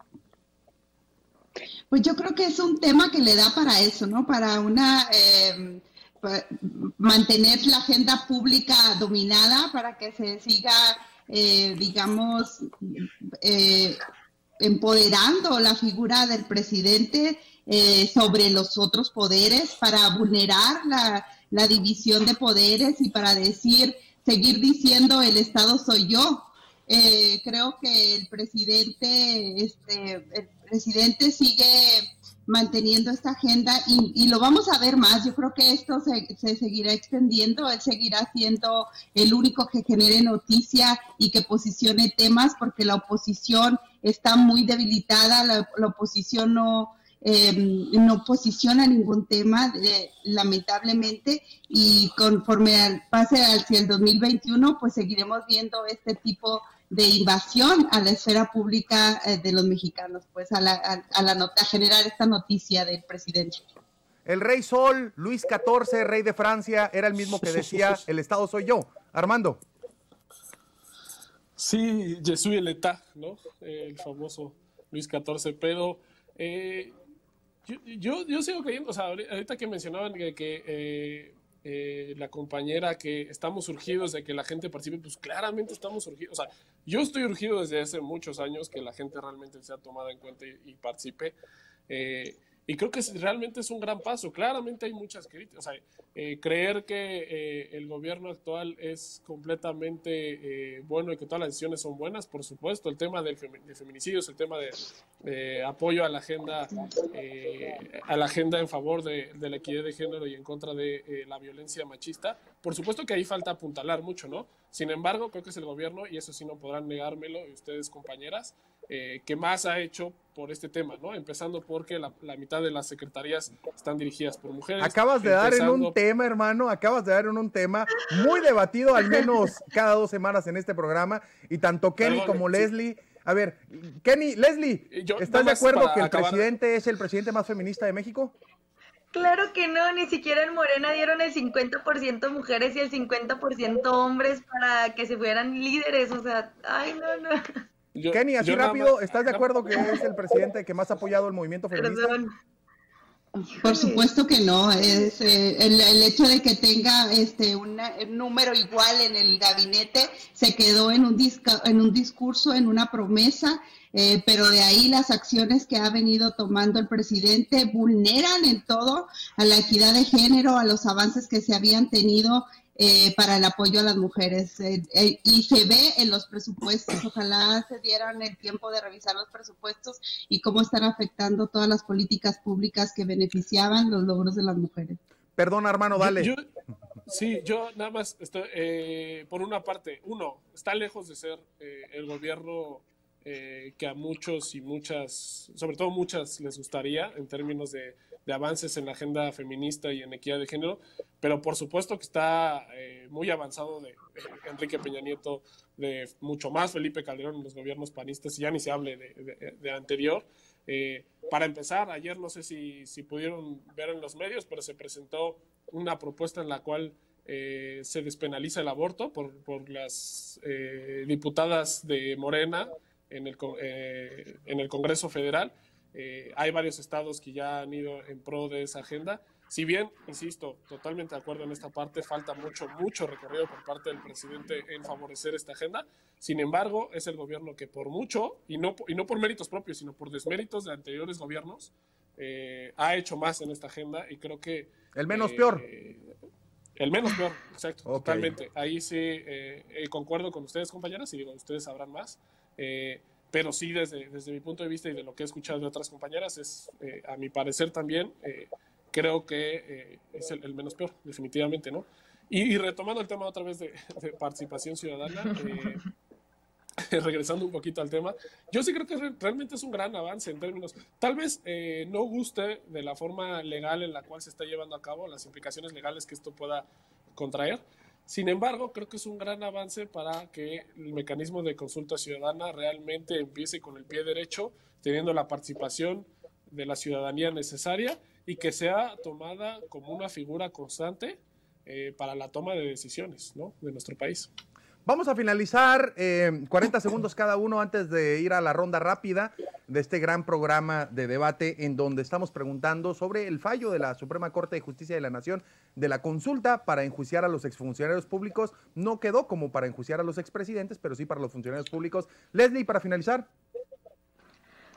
Pues yo creo que es un tema que le da para eso, ¿no? Para una... Eh, mantener la agenda pública dominada para que se siga, eh, digamos, eh, empoderando la figura del presidente sobre los otros poderes para vulnerar la, división de poderes y para decir, seguir diciendo el Estado soy yo. creo que el presidente, este, presidente sigue manteniendo esta agenda y, lo vamos a ver más. Yo creo que esto se, seguirá extendiendo, él seguirá siendo el único que genere noticia y que posicione temas porque la oposición está muy debilitada, la, oposición no, em, no posiciona ningún tema, eh, lamentablemente, y conforme pase hacia el 2021, pues seguiremos viendo este tipo de de invasión a la esfera pública eh, de los mexicanos, pues a, la, a, la a generar esta noticia del presidente. El rey Sol, Luis XIV, rey de Francia, era el mismo que decía, el Estado soy yo. Armando. Sí, Jesús el Etá, ¿no? el famoso Luis XIV, pero eh, yo, yo, sigo creyendo, o sea, ahorita que mencionaban que, que eh, eh, la compañera que estamos urgidos de que la gente participe, pues claramente estamos urgidos. O sea, yo estoy urgido desde hace muchos años que la gente realmente sea tomada en cuenta y, participe. Eh, y creo que realmente es un gran paso. Claramente hay muchas críticas. O sea, eh, creer que eh, el gobierno actual es completamente eh, bueno y que todas las decisiones son buenas, por supuesto. El tema del de feminicidios, el tema de apoyo a la agenda, a la agenda en favor de, de, la equidad de género y en contra de la violencia machista. Por supuesto que ahí falta apuntalar mucho, ¿no? Sin embargo, creo que es el gobierno, y eso sí no podrán negármelo, ustedes compañeras, eh, que más ha hecho por este tema, ¿no? Empezando porque la, mitad de las secretarías están dirigidas por mujeres. Acabas de dar en un tema, hermano, acabas de dar en un tema muy debatido, al menos cada dos semanas en este programa, y tanto Kenny como Leslie. A ver, Kenny, Leslie, eh, ¿estás de acuerdo que el presidente es el presidente más feminista de México? Claro que no, ni siquiera en Morena dieron el 50% mujeres y el 50% hombres para que se fueran líderes, o sea, ay, no, no. Kenny, así rápido, ¿estás de acuerdo que es el presidente que más ha apoyado el movimiento feminista? Por supuesto que no. Es eh, el, hecho de que tenga este un número igual en el gabinete se quedó en un en un discurso, en una promesa, eh, pero de ahí las acciones que ha venido tomando el presidente vulneran en todo a la equidad de género, a los avances que se habían tenido eh, para el apoyo a las mujeres. Eh, eh, y se ve en los presupuestos, ojalá se dieran el tiempo de revisar los presupuestos y cómo están afectando todas las políticas públicas que beneficiaban los logros de las mujeres. Perdón, hermano, dale. sí, yo nada más, estoy, por una parte, uno, está lejos de ser el gobierno que a muchos y muchas, sobre todo muchas, les gustaría en términos de de avances en la agenda feminista y en equidad de género, pero por supuesto que está eh, muy avanzado de, Enrique Peña Nieto, de mucho más Felipe Calderón en los gobiernos panistas, y ya ni se hable de, anterior. Eh, para empezar, ayer no sé si, pudieron ver en los medios, pero se presentó una propuesta en la cual eh, se despenaliza el aborto por, las diputadas de Morena en el Congreso Federal eh, hay varios estados que ya han ido en pro de esa agenda. Si bien, insisto, totalmente de acuerdo en esta parte, falta mucho, mucho recorrido por parte del presidente en favorecer esta agenda. Sin embargo, es el gobierno que por mucho, y no, y no por méritos propios, sino por desméritos de anteriores gobiernos, eh, ha hecho más en esta agenda y creo que... El menos peor. Eh, el menos peor, exacto, totalmente. Ahí sí concuerdo con ustedes, compañeras, y digo, ustedes sabrán más pero sí desde, desde mi punto de vista y de lo que he escuchado de otras compañeras, es eh, a mi parecer también, eh, creo que eh, es el, menos peor, definitivamente, ¿no? Y, retomando el tema otra vez de, participación ciudadana, regresando un poquito al tema, yo sí creo que realmente es un gran avance en términos, tal vez no guste de la forma legal en la cual se está llevando a cabo, las implicaciones legales que esto pueda contraer, sin embargo, creo que es un gran avance para que el mecanismo de consulta ciudadana realmente empiece con el pie derecho, teniendo la participación de la ciudadanía necesaria y que sea tomada como una figura constante eh, para la toma de decisiones de nuestro país. Vamos a finalizar 40 eh, segundos cada uno antes de ir a la ronda rápida de este gran programa de debate en donde estamos preguntando sobre el fallo de la Suprema Corte de Justicia de la Nación de la consulta para enjuiciar a los exfuncionarios públicos. No quedó como para enjuiciar a los expresidentes, pero sí para los funcionarios públicos. Leslie, para finalizar.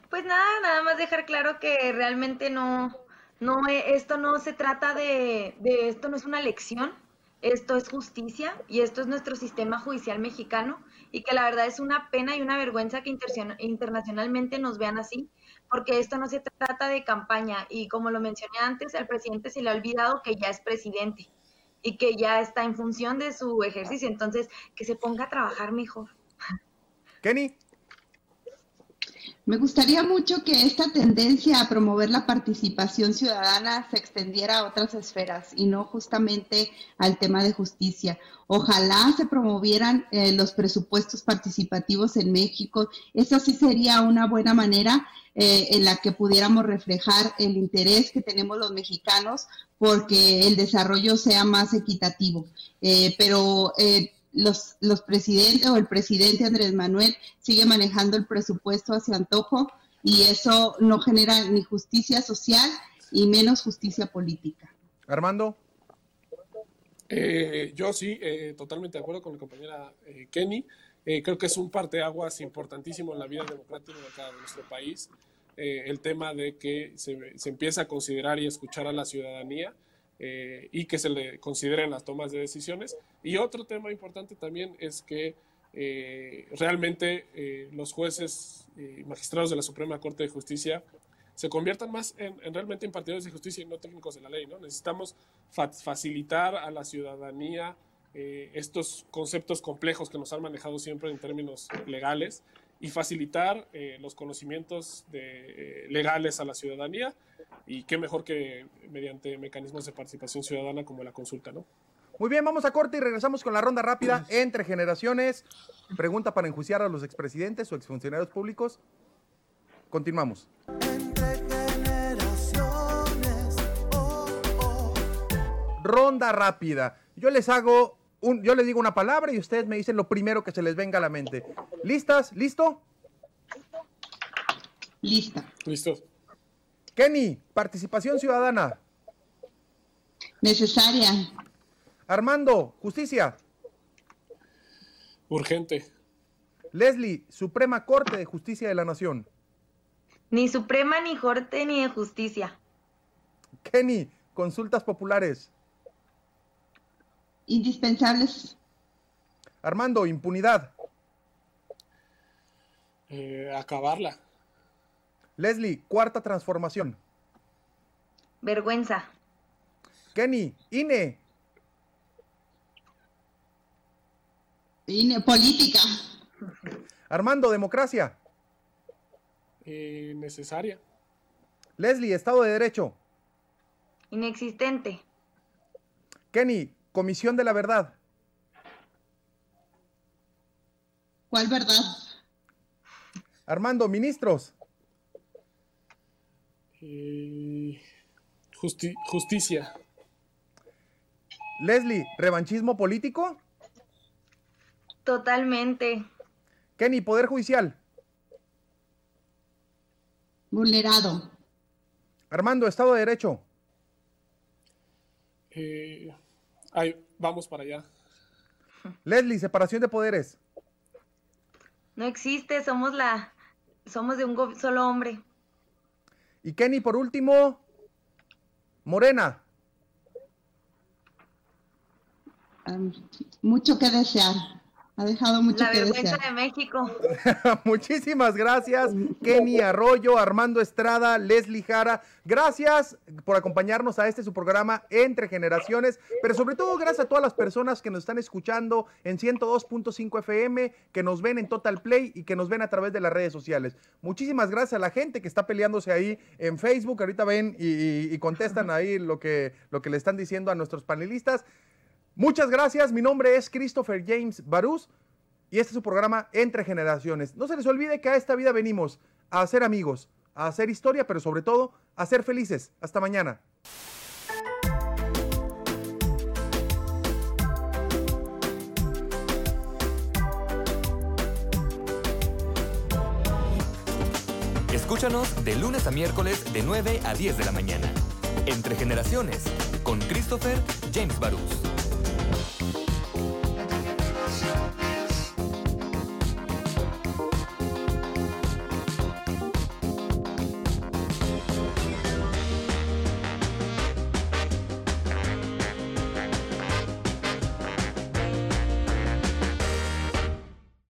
Pues nada, nada más dejar claro que realmente no, no, esto no se trata de esto no es una lección esto es justicia y esto es nuestro sistema judicial mexicano y que la verdad es una pena y una vergüenza que internacionalmente nos vean así, porque esto no se trata de campaña y como lo mencioné antes, al presidente se le ha olvidado que ya es presidente y que ya está en función de su ejercicio, entonces que se ponga a trabajar mejor. Kenny. Me gustaría mucho que esta tendencia a promover la participación ciudadana se extendiera a otras esferas y no justamente al tema de justicia. Ojalá se promovieran eh, los presupuestos participativos en México. Eso sí sería una buena manera eh, en la que pudiéramos reflejar el interés que tenemos los mexicanos porque el desarrollo sea más equitativo. Eh, pero los, los presidentes o el presidente Andrés Manuel sigue manejando el presupuesto hacia antojo y eso no genera ni justicia social y menos justicia política. Armando. Eh, yo sí, eh, totalmente de acuerdo con la compañera eh, Kenny. creo que es un parteaguas importantísimo en la vida democrática de nuestro país. eh, el tema de que se, se empieza a considerar y escuchar a la ciudadanía eh, y que se le consideren las tomas de decisiones. Y otro tema importante también es que eh, realmente eh, los jueces y magistrados de la Suprema Corte de Justicia se conviertan más en, en, realmente impartidores de justicia y no técnicos de la ley. ¿no? Necesitamos fa facilitar a la ciudadanía estos conceptos complejos que nos han manejado siempre en términos legales y facilitar eh, los conocimientos de, eh, legales a la ciudadanía y qué mejor que mediante mecanismos de participación ciudadana como la consulta, ¿no? Muy bien, vamos a corte y regresamos con la ronda rápida entre generaciones. Pregunta para enjuiciar a los expresidentes o exfuncionarios públicos. Continuamos. Entre generaciones. Oh, oh. Ronda rápida. Yo les hago un, yo les digo una palabra y ustedes me dicen lo primero que se les venga a la mente. ¿Listas? ¿Listo? Lista. Listo. Kenny, participación ciudadana. Necesaria. Armando, justicia. Urgente. Leslie, Suprema Corte de Justicia de la Nación. Ni Suprema, ni Corte, ni de Justicia. Kenny, consultas populares. Indispensables. Armando, impunidad. Eh, acabarla. Leslie, cuarta transformación. Vergüenza. Kenny, INE. INE, política. Armando, democracia. Eh, necesaria. Leslie, Estado de Derecho. Inexistente. Kenny, Comisión de la Verdad. ¿Cuál verdad? Armando, ministros. Eh, justi justicia. Leslie, revanchismo político. Totalmente. Kenny, Poder Judicial. Vulnerado. Armando, Estado de Derecho. Eh, Ay, vamos para allá. Leslie, separación de poderes. No existe, somos la somos de un solo hombre. Y Kenny, por último, Morena. Um, mucho que desear. Ha dejado mucho la que vergüenza desear. de México. Muchísimas gracias, Kenny Arroyo, Armando Estrada, Leslie Jara. Gracias por acompañarnos a este su programa Entre Generaciones, pero sobre todo gracias a todas las personas que nos están escuchando en 102.5 FM, que nos ven en Total Play y que nos ven a través de las redes sociales. Muchísimas gracias a la gente que está peleándose ahí en Facebook. Ahorita ven y, y, y contestan ahí lo que, lo que le están diciendo a nuestros panelistas. Muchas gracias, mi nombre es Christopher James Barús y este es su programa Entre Generaciones. No se les olvide que a esta vida venimos a hacer amigos, a hacer historia, pero sobre todo a ser felices. Hasta mañana. Escúchanos de lunes a miércoles de 9 a 10 de la mañana. Entre Generaciones, con Christopher James Barús.